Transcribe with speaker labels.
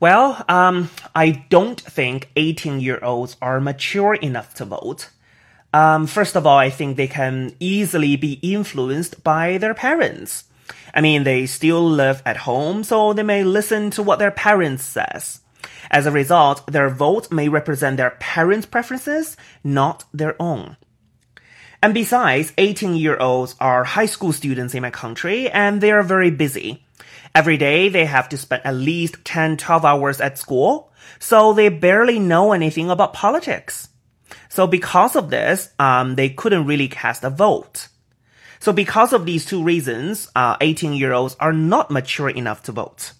Speaker 1: Well, um, I don't think 18 year olds are mature enough to vote. Um, first of all, I think they can easily be influenced by their parents. I mean, they still live at home, so they may listen to what their parents says. As a result, their vote may represent their parents' preferences, not their own. And besides, 18 year olds are high school students in my country and they are very busy. Every day they have to spend at least 10, 12 hours at school, so they barely know anything about politics. So because of this, um, they couldn't really cast a vote. So because of these two reasons, uh, 18 year olds are not mature enough to vote.